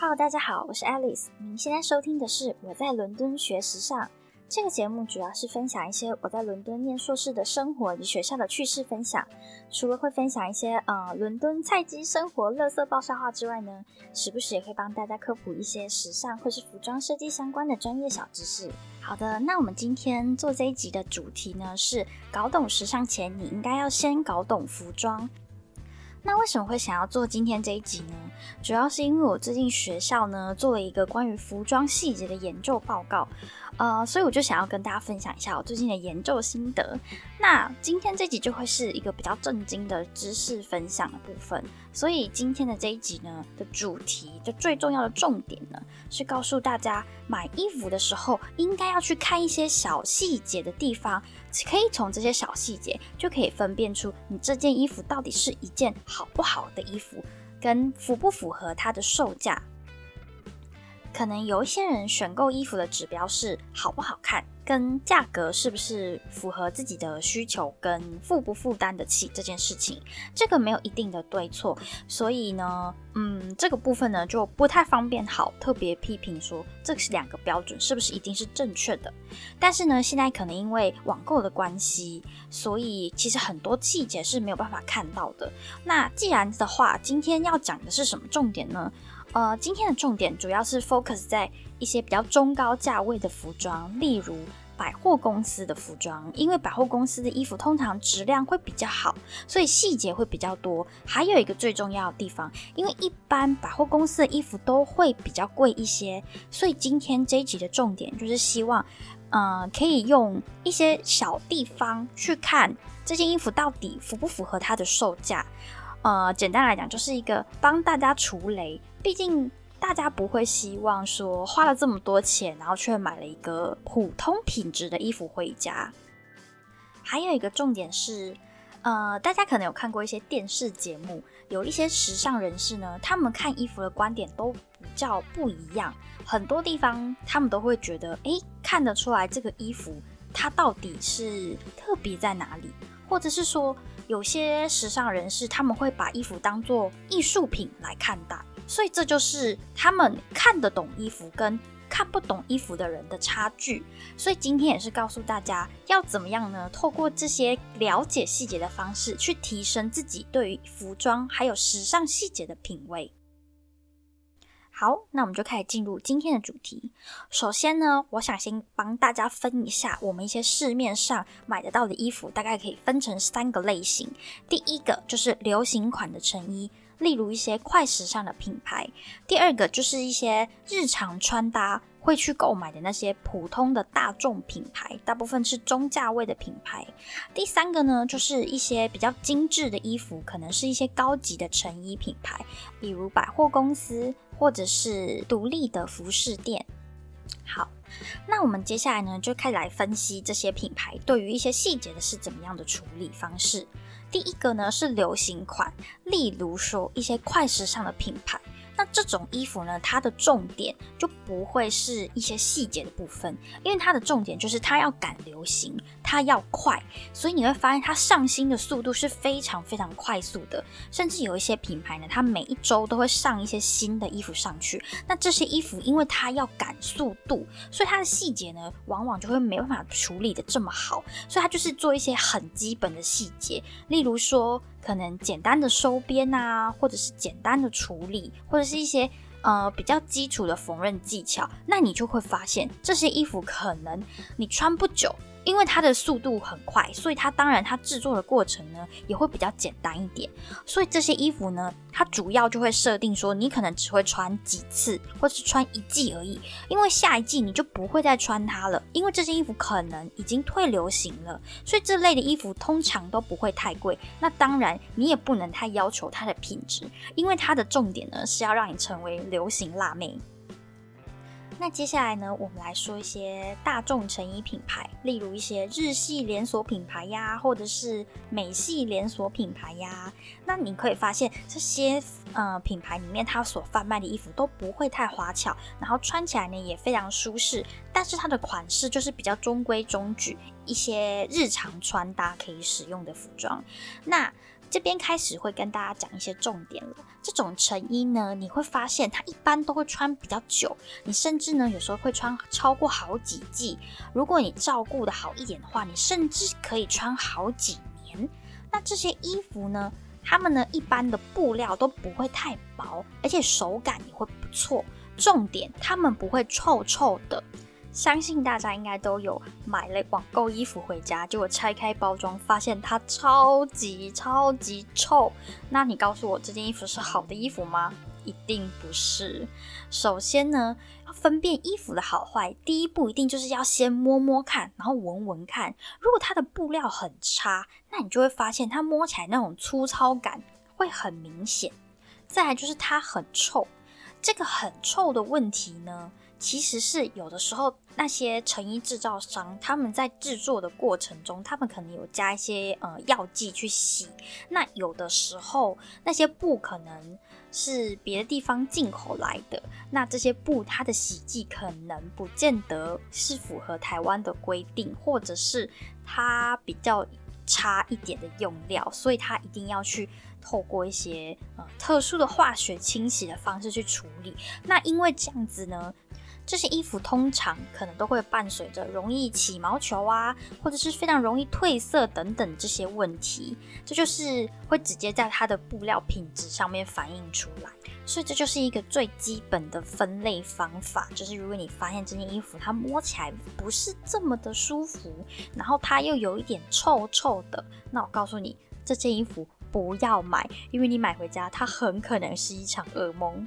好大家好，我是 Alice。您现在收听的是我在伦敦学时尚这个节目，主要是分享一些我在伦敦念硕士的生活与学校的趣事分享。除了会分享一些呃伦敦菜鸡生活、乐色爆笑话之外呢，时不时也会帮大家科普一些时尚或是服装设计相关的专业小知识。好的，那我们今天做这一集的主题呢是搞懂时尚前，你应该要先搞懂服装。那为什么会想要做今天这一集呢？主要是因为我最近学校呢做了一个关于服装细节的研究报告。呃，所以我就想要跟大家分享一下我最近的研究心得。那今天这集就会是一个比较震惊的知识分享的部分。所以今天的这一集呢的主题的最重要的重点呢，是告诉大家买衣服的时候应该要去看一些小细节的地方，可以从这些小细节就可以分辨出你这件衣服到底是一件好不好的衣服，跟符不符合它的售价。可能有一些人选购衣服的指标是好不好看，跟价格是不是符合自己的需求，跟负不负担得起这件事情，这个没有一定的对错，所以呢，嗯，这个部分呢就不太方便好特别批评说这是两个标准是不是一定是正确的。但是呢，现在可能因为网购的关系，所以其实很多细节是没有办法看到的。那既然的话，今天要讲的是什么重点呢？呃，今天的重点主要是 focus 在一些比较中高价位的服装，例如百货公司的服装，因为百货公司的衣服通常质量会比较好，所以细节会比较多。还有一个最重要的地方，因为一般百货公司的衣服都会比较贵一些，所以今天这一集的重点就是希望，呃，可以用一些小地方去看这件衣服到底符不符合它的售价。呃，简单来讲，就是一个帮大家除雷。毕竟大家不会希望说花了这么多钱，然后却买了一个普通品质的衣服回家。还有一个重点是，呃，大家可能有看过一些电视节目，有一些时尚人士呢，他们看衣服的观点都比较不一样。很多地方他们都会觉得，哎，看得出来这个衣服它到底是特别在哪里，或者是说，有些时尚人士他们会把衣服当做艺术品来看待。所以这就是他们看得懂衣服跟看不懂衣服的人的差距。所以今天也是告诉大家要怎么样呢？透过这些了解细节的方式，去提升自己对于服装还有时尚细节的品味。好，那我们就开始进入今天的主题。首先呢，我想先帮大家分一下我们一些市面上买得到的衣服，大概可以分成三个类型。第一个就是流行款的成衣。例如一些快时尚的品牌，第二个就是一些日常穿搭会去购买的那些普通的大众品牌，大部分是中价位的品牌。第三个呢，就是一些比较精致的衣服，可能是一些高级的成衣品牌，比如百货公司或者是独立的服饰店。好，那我们接下来呢，就开始来分析这些品牌对于一些细节的是怎么样的处理方式。第一个呢是流行款，例如说一些快时尚的品牌。那这种衣服呢，它的重点就不会是一些细节的部分，因为它的重点就是它要赶流行，它要快，所以你会发现它上新的速度是非常非常快速的，甚至有一些品牌呢，它每一周都会上一些新的衣服上去。那这些衣服因为它要赶速度，所以它的细节呢，往往就会没办法处理的这么好，所以它就是做一些很基本的细节，例如说。可能简单的收边啊，或者是简单的处理，或者是一些呃比较基础的缝纫技巧，那你就会发现这些衣服可能你穿不久。因为它的速度很快，所以它当然它制作的过程呢也会比较简单一点。所以这些衣服呢，它主要就会设定说，你可能只会穿几次，或者是穿一季而已。因为下一季你就不会再穿它了，因为这件衣服可能已经退流行了。所以这类的衣服通常都不会太贵。那当然你也不能太要求它的品质，因为它的重点呢是要让你成为流行辣妹。那接下来呢，我们来说一些大众成衣品牌，例如一些日系连锁品牌呀，或者是美系连锁品牌呀。那你可以发现，这些呃品牌里面，它所贩卖的衣服都不会太花巧，然后穿起来呢也非常舒适，但是它的款式就是比较中规中矩，一些日常穿搭可以使用的服装。那这边开始会跟大家讲一些重点了。这种成衣呢，你会发现它一般都会穿比较久，你甚至呢有时候会穿超过好几季。如果你照顾的好一点的话，你甚至可以穿好几年。那这些衣服呢，它们呢一般的布料都不会太薄，而且手感也会不错。重点，它们不会臭臭的。相信大家应该都有买了网购衣服回家，结果拆开包装发现它超级超级臭。那你告诉我这件衣服是好的衣服吗？一定不是。首先呢，要分辨衣服的好坏，第一步一定就是要先摸摸看，然后闻闻看。如果它的布料很差，那你就会发现它摸起来那种粗糙感会很明显。再来就是它很臭，这个很臭的问题呢。其实是有的时候，那些成衣制造商他们在制作的过程中，他们可能有加一些呃药剂去洗。那有的时候那些布可能是别的地方进口来的，那这些布它的洗剂可能不见得是符合台湾的规定，或者是它比较差一点的用料，所以它一定要去透过一些呃特殊的化学清洗的方式去处理。那因为这样子呢。这些衣服通常可能都会伴随着容易起毛球啊，或者是非常容易褪色等等这些问题，这就是会直接在它的布料品质上面反映出来。所以这就是一个最基本的分类方法，就是如果你发现这件衣服它摸起来不是这么的舒服，然后它又有一点臭臭的，那我告诉你，这件衣服不要买，因为你买回家它很可能是一场噩梦。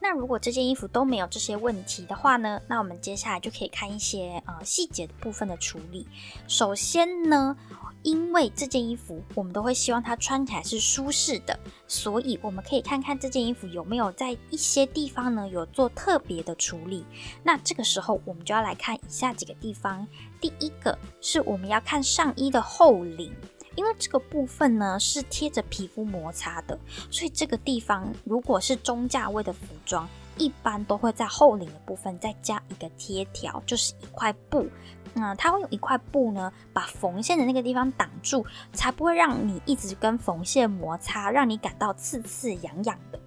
那如果这件衣服都没有这些问题的话呢？那我们接下来就可以看一些呃细节部分的处理。首先呢，因为这件衣服我们都会希望它穿起来是舒适的，所以我们可以看看这件衣服有没有在一些地方呢有做特别的处理。那这个时候我们就要来看以下几个地方。第一个是我们要看上衣的后领。因为这个部分呢是贴着皮肤摩擦的，所以这个地方如果是中价位的服装，一般都会在后领的部分再加一个贴条，就是一块布。嗯，它会用一块布呢把缝线的那个地方挡住，才不会让你一直跟缝线摩擦，让你感到刺刺痒痒的。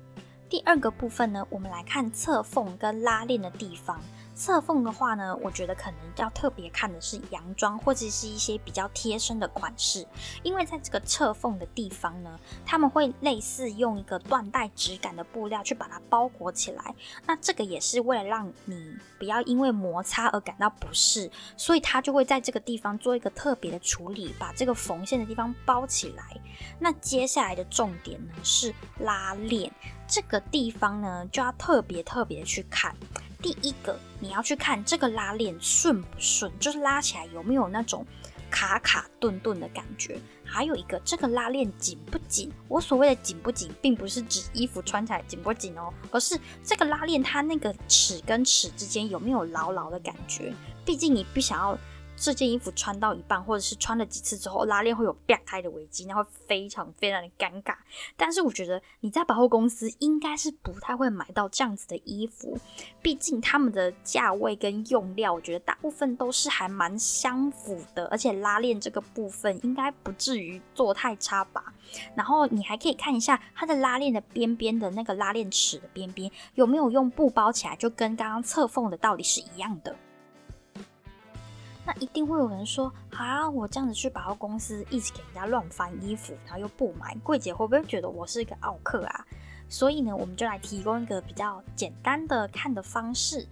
第二个部分呢，我们来看侧缝跟拉链的地方。侧缝的话呢，我觉得可能要特别看的是洋装或者是一些比较贴身的款式，因为在这个侧缝的地方呢，他们会类似用一个缎带质感的布料去把它包裹起来。那这个也是为了让你不要因为摩擦而感到不适，所以它就会在这个地方做一个特别的处理，把这个缝线的地方包起来。那接下来的重点呢是拉链，这个地方呢就要特别特别去看。第一个，你要去看这个拉链顺不顺，就是拉起来有没有那种卡卡顿顿的感觉。还有一个，这个拉链紧不紧？我所谓的紧不紧，并不是指衣服穿起来紧不紧哦，而是这个拉链它那个齿跟齿之间有没有牢牢的感觉。毕竟你不想要。这件衣服穿到一半，或者是穿了几次之后，拉链会有裂开的危机，那会非常非常的尴尬。但是我觉得你在百货公司应该是不太会买到这样子的衣服，毕竟他们的价位跟用料，我觉得大部分都是还蛮相符的，而且拉链这个部分应该不至于做太差吧。然后你还可以看一下它的拉链的边边的那个拉链齿的边边有没有用布包起来，就跟刚刚侧缝的道理是一样的。那一定会有人说，啊，我这样子去百货公司，一直给人家乱翻衣服，然后又不买，柜姐会不会觉得我是一个奥客啊？所以呢，我们就来提供一个比较简单的看的方式。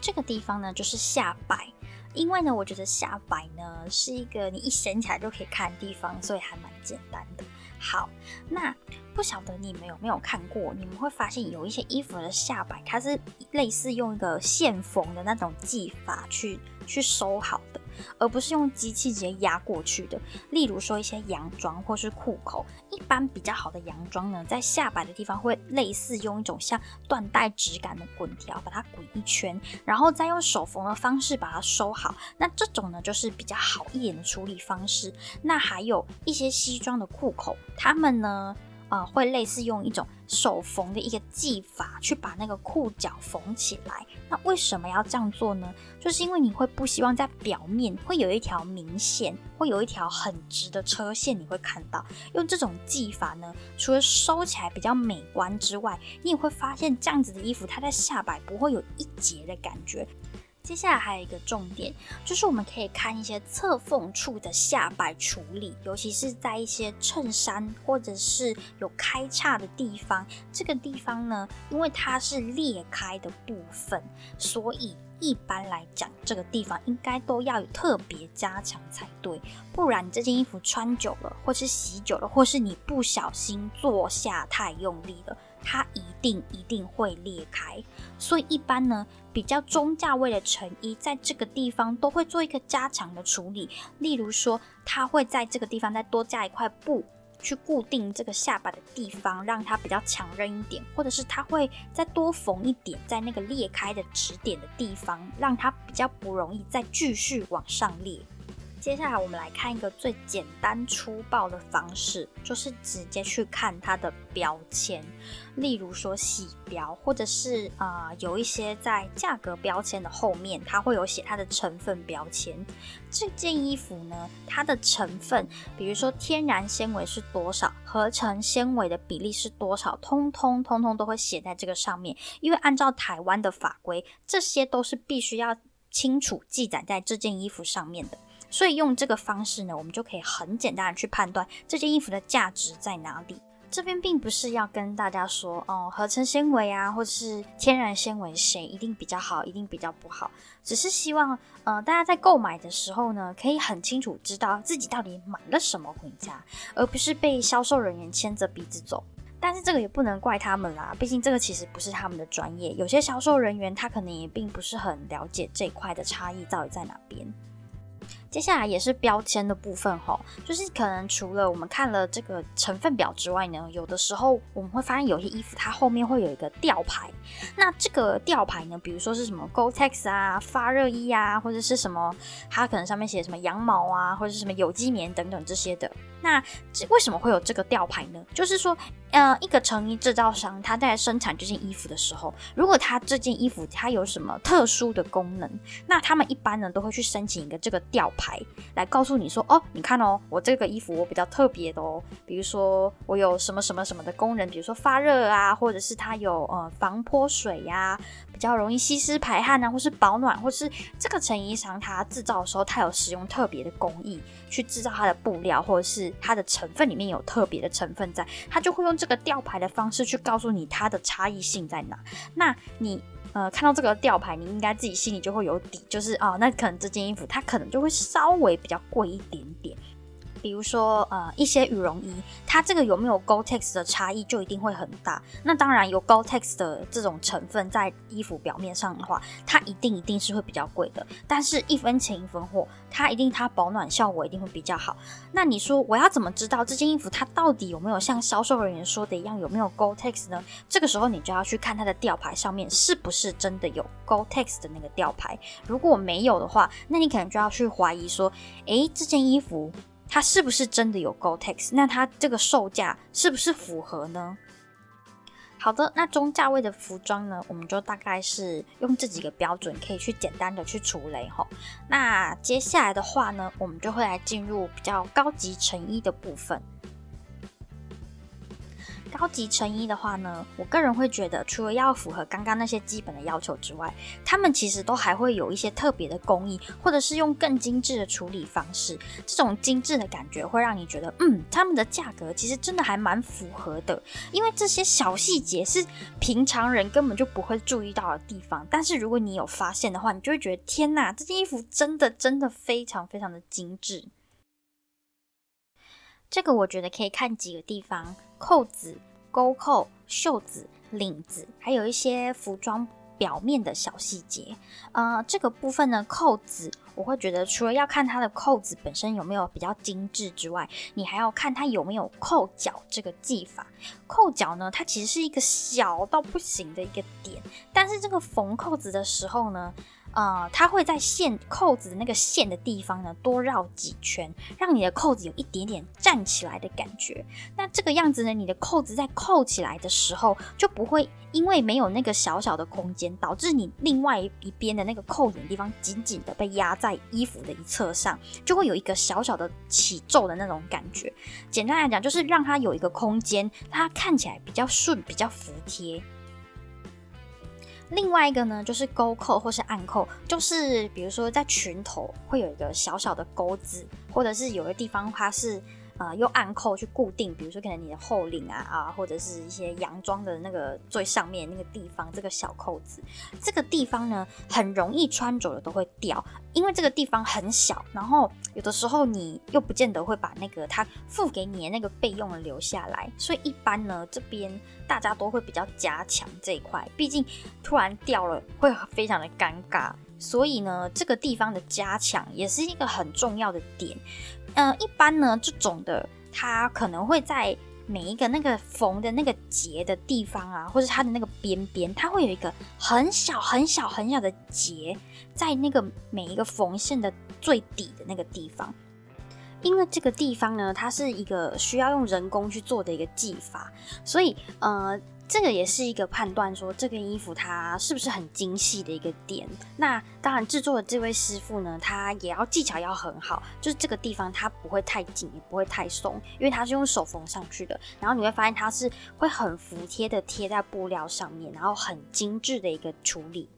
这个地方呢，就是下摆，因为呢，我觉得下摆呢是一个你一掀起来就可以看的地方，所以还蛮简单的。好，那不晓得你们有没有看过？你们会发现有一些衣服的下摆，它是类似用一个线缝的那种技法去。去收好的，而不是用机器直接压过去的。例如说一些洋装或是裤口，一般比较好的洋装呢，在下摆的地方会类似用一种像缎带质感的滚条把它滚一圈，然后再用手缝的方式把它收好。那这种呢，就是比较好一点的处理方式。那还有一些西装的裤口，他们呢。呃，会类似用一种手缝的一个技法去把那个裤脚缝起来。那为什么要这样做呢？就是因为你会不希望在表面会有一条明线，会有一条很直的车线，你会看到。用这种技法呢，除了收起来比较美观之外，你也会发现这样子的衣服，它在下摆不会有一截的感觉。接下来还有一个重点，就是我们可以看一些侧缝处的下摆处理，尤其是在一些衬衫或者是有开叉的地方，这个地方呢，因为它是裂开的部分，所以一般来讲，这个地方应该都要有特别加强才对，不然你这件衣服穿久了，或是洗久了，或是你不小心坐下太用力了。它一定一定会裂开，所以一般呢，比较中价位的成衣，在这个地方都会做一个加强的处理。例如说，它会在这个地方再多加一块布，去固定这个下巴的地方，让它比较强韧一点；或者是它会再多缝一点，在那个裂开的指点的地方，让它比较不容易再继续往上裂。接下来我们来看一个最简单粗暴的方式，就是直接去看它的标签。例如说洗标，或者是啊有一些在价格标签的后面，它会有写它的成分标签。这件衣服呢，它的成分，比如说天然纤维是多少，合成纤维的比例是多少，通通通通都会写在这个上面。因为按照台湾的法规，这些都是必须要清楚记载在这件衣服上面的。所以用这个方式呢，我们就可以很简单的去判断这件衣服的价值在哪里。这边并不是要跟大家说，哦，合成纤维啊，或者是天然纤维谁一定比较好，一定比较不好，只是希望，呃，大家在购买的时候呢，可以很清楚知道自己到底买了什么回家，而不是被销售人员牵着鼻子走。但是这个也不能怪他们啦，毕竟这个其实不是他们的专业，有些销售人员他可能也并不是很了解这一块的差异到底在哪边。接下来也是标签的部分哈，就是可能除了我们看了这个成分表之外呢，有的时候我们会发现有些衣服它后面会有一个吊牌，那这个吊牌呢，比如说是什么 Gore-Tex 啊、发热衣啊，或者是什么，它可能上面写什么羊毛啊，或者是什么有机棉等等这些的。那这为什么会有这个吊牌呢？就是说，呃，一个成衣制造商他在生产这件衣服的时候，如果他这件衣服它有什么特殊的功能，那他们一般呢都会去申请一个这个吊牌，来告诉你说，哦，你看哦，我这个衣服我比较特别的哦，比如说我有什么什么什么的功能，比如说发热啊，或者是它有呃防泼水呀，比较容易吸湿排汗啊，或是保暖，或是这个成衣商它制造的时候，它有使用特别的工艺去制造它的布料，或者是。它的成分里面有特别的成分在，它就会用这个吊牌的方式去告诉你它的差异性在哪。那你呃看到这个吊牌，你应该自己心里就会有底，就是哦，那可能这件衣服它可能就会稍微比较贵一点点。比如说，呃，一些羽绒衣，它这个有没有 Gore-Tex 的差异就一定会很大。那当然有 Gore-Tex 的这种成分在衣服表面上的话，它一定一定是会比较贵的。但是一分钱一分货，它一定它保暖效果一定会比较好。那你说我要怎么知道这件衣服它到底有没有像销售人员说的一样有没有 Gore-Tex 呢？这个时候你就要去看它的吊牌上面是不是真的有 Gore-Tex 的那个吊牌。如果没有的话，那你可能就要去怀疑说，诶，这件衣服。它是不是真的有 Gotex？那它这个售价是不是符合呢？好的，那中价位的服装呢，我们就大概是用这几个标准可以去简单的去除雷吼。那接下来的话呢，我们就会来进入比较高级成衣的部分。高级成衣的话呢，我个人会觉得，除了要符合刚刚那些基本的要求之外，他们其实都还会有一些特别的工艺，或者是用更精致的处理方式。这种精致的感觉会让你觉得，嗯，他们的价格其实真的还蛮符合的，因为这些小细节是平常人根本就不会注意到的地方。但是如果你有发现的话，你就会觉得，天哪，这件衣服真的真的非常非常的精致。这个我觉得可以看几个地方。扣子、钩扣、袖子、领子，还有一些服装表面的小细节。呃，这个部分呢，扣子我会觉得，除了要看它的扣子本身有没有比较精致之外，你还要看它有没有扣脚这个技法。扣脚呢，它其实是一个小到不行的一个点，但是这个缝扣子的时候呢。呃，它会在线扣子的那个线的地方呢多绕几圈，让你的扣子有一点点站起来的感觉。那这个样子呢，你的扣子在扣起来的时候就不会因为没有那个小小的空间，导致你另外一边的那个扣眼地方紧紧的被压在衣服的一侧上，就会有一个小小的起皱的那种感觉。简单来讲，就是让它有一个空间，它看起来比较顺，比较服帖。另外一个呢，就是钩扣或是暗扣，就是比如说在裙头会有一个小小的钩子，或者是有的地方它是。呃，用暗扣去固定，比如说可能你的后领啊啊，或者是一些洋装的那个最上面那个地方，这个小扣子，这个地方呢很容易穿着了都会掉，因为这个地方很小，然后有的时候你又不见得会把那个他付给你的那个备用留下来，所以一般呢这边大家都会比较加强这一块，毕竟突然掉了会非常的尴尬，所以呢这个地方的加强也是一个很重要的点。嗯，一般呢，这种的它可能会在每一个那个缝的那个结的地方啊，或者它的那个边边，它会有一个很小很小很小的结，在那个每一个缝线的最底的那个地方，因为这个地方呢，它是一个需要用人工去做的一个技法，所以呃。这个也是一个判断，说这件衣服它是不是很精细的一个点。那当然，制作的这位师傅呢，他也要技巧要很好，就是这个地方它不会太紧，也不会太松，因为它是用手缝上去的。然后你会发现它是会很服帖的贴在布料上面，然后很精致的一个处理。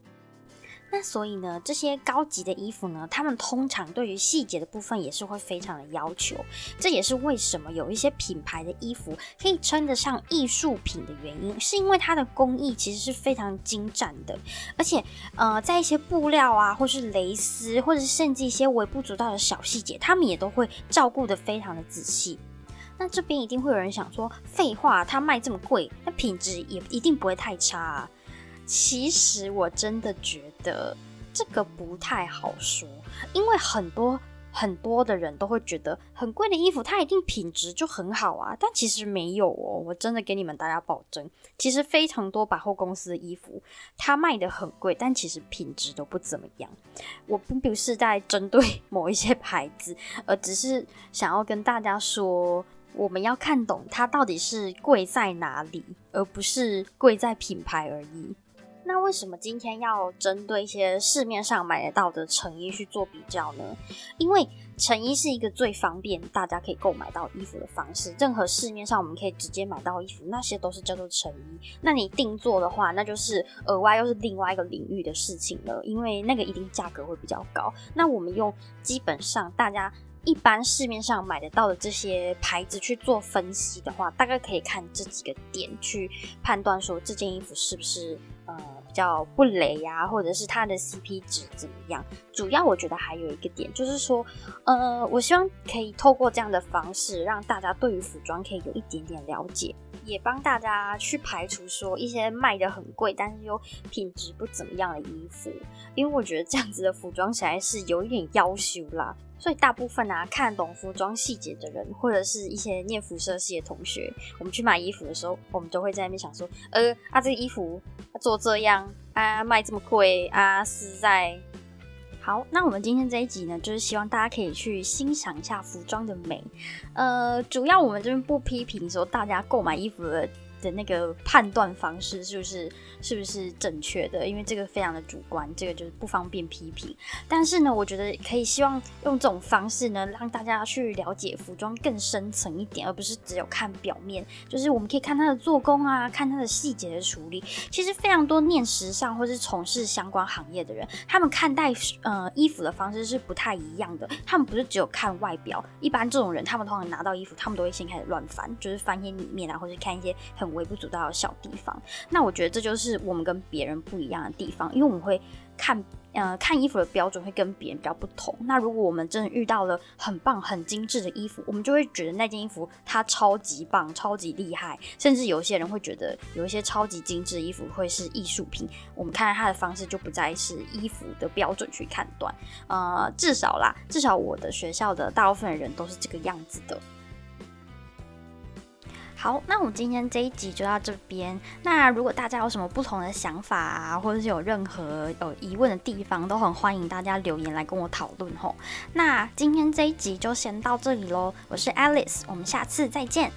那所以呢，这些高级的衣服呢，他们通常对于细节的部分也是会非常的要求。这也是为什么有一些品牌的衣服可以称得上艺术品的原因，是因为它的工艺其实是非常精湛的，而且呃，在一些布料啊，或是蕾丝，或者是甚至一些微不足道的小细节，他们也都会照顾的非常的仔细。那这边一定会有人想说，废话，它卖这么贵，那品质也一定不会太差啊。其实我真的觉得这个不太好说，因为很多很多的人都会觉得很贵的衣服它一定品质就很好啊，但其实没有哦。我真的给你们大家保证，其实非常多百货公司的衣服它卖的很贵，但其实品质都不怎么样。我并不是在针对某一些牌子，而只是想要跟大家说，我们要看懂它到底是贵在哪里，而不是贵在品牌而已。那为什么今天要针对一些市面上买得到的成衣去做比较呢？因为成衣是一个最方便大家可以购买到衣服的方式。任何市面上我们可以直接买到衣服，那些都是叫做成衣。那你定做的话，那就是额外又是另外一个领域的事情了，因为那个一定价格会比较高。那我们用基本上大家一般市面上买得到的这些牌子去做分析的话，大概可以看这几个点去判断说这件衣服是不是呃。叫不雷呀，或者是它的 CP 值怎么样？主要我觉得还有一个点，就是说，呃，我希望可以透过这样的方式，让大家对于服装可以有一点点了解，也帮大家去排除说一些卖的很贵，但是又品质不怎么样的衣服，因为我觉得这样子的服装实在是有一点要求啦。所以大部分啊，看懂服装细节的人，或者是一些念辐射系的同学，我们去买衣服的时候，我们都会在那边想说，呃，啊，这个衣服做这样啊，卖这么贵啊，实在。好，那我们今天这一集呢，就是希望大家可以去欣赏一下服装的美。呃，主要我们这边不批评说大家购买衣服的。的那个判断方式是不是是不是正确的？因为这个非常的主观，这个就是不方便批评。但是呢，我觉得可以希望用这种方式呢，让大家去了解服装更深层一点，而不是只有看表面。就是我们可以看它的做工啊，看它的细节的处理。其实非常多念时尚或是从事相关行业的人，他们看待呃衣服的方式是不太一样的。他们不是只有看外表。一般这种人，他们通常拿到衣服，他们都会先开始乱翻，就是翻一些里面啊，或者看一些微不足道的小地方，那我觉得这就是我们跟别人不一样的地方，因为我们会看，呃，看衣服的标准会跟别人比较不同。那如果我们真的遇到了很棒、很精致的衣服，我们就会觉得那件衣服它超级棒、超级厉害，甚至有些人会觉得有一些超级精致的衣服会是艺术品。我们看它的方式就不再是衣服的标准去判断，呃，至少啦，至少我的学校的大部分人都是这个样子的。好，那我们今天这一集就到这边。那如果大家有什么不同的想法啊，或者是有任何有疑问的地方，都很欢迎大家留言来跟我讨论吼。那今天这一集就先到这里喽，我是 Alice，我们下次再见。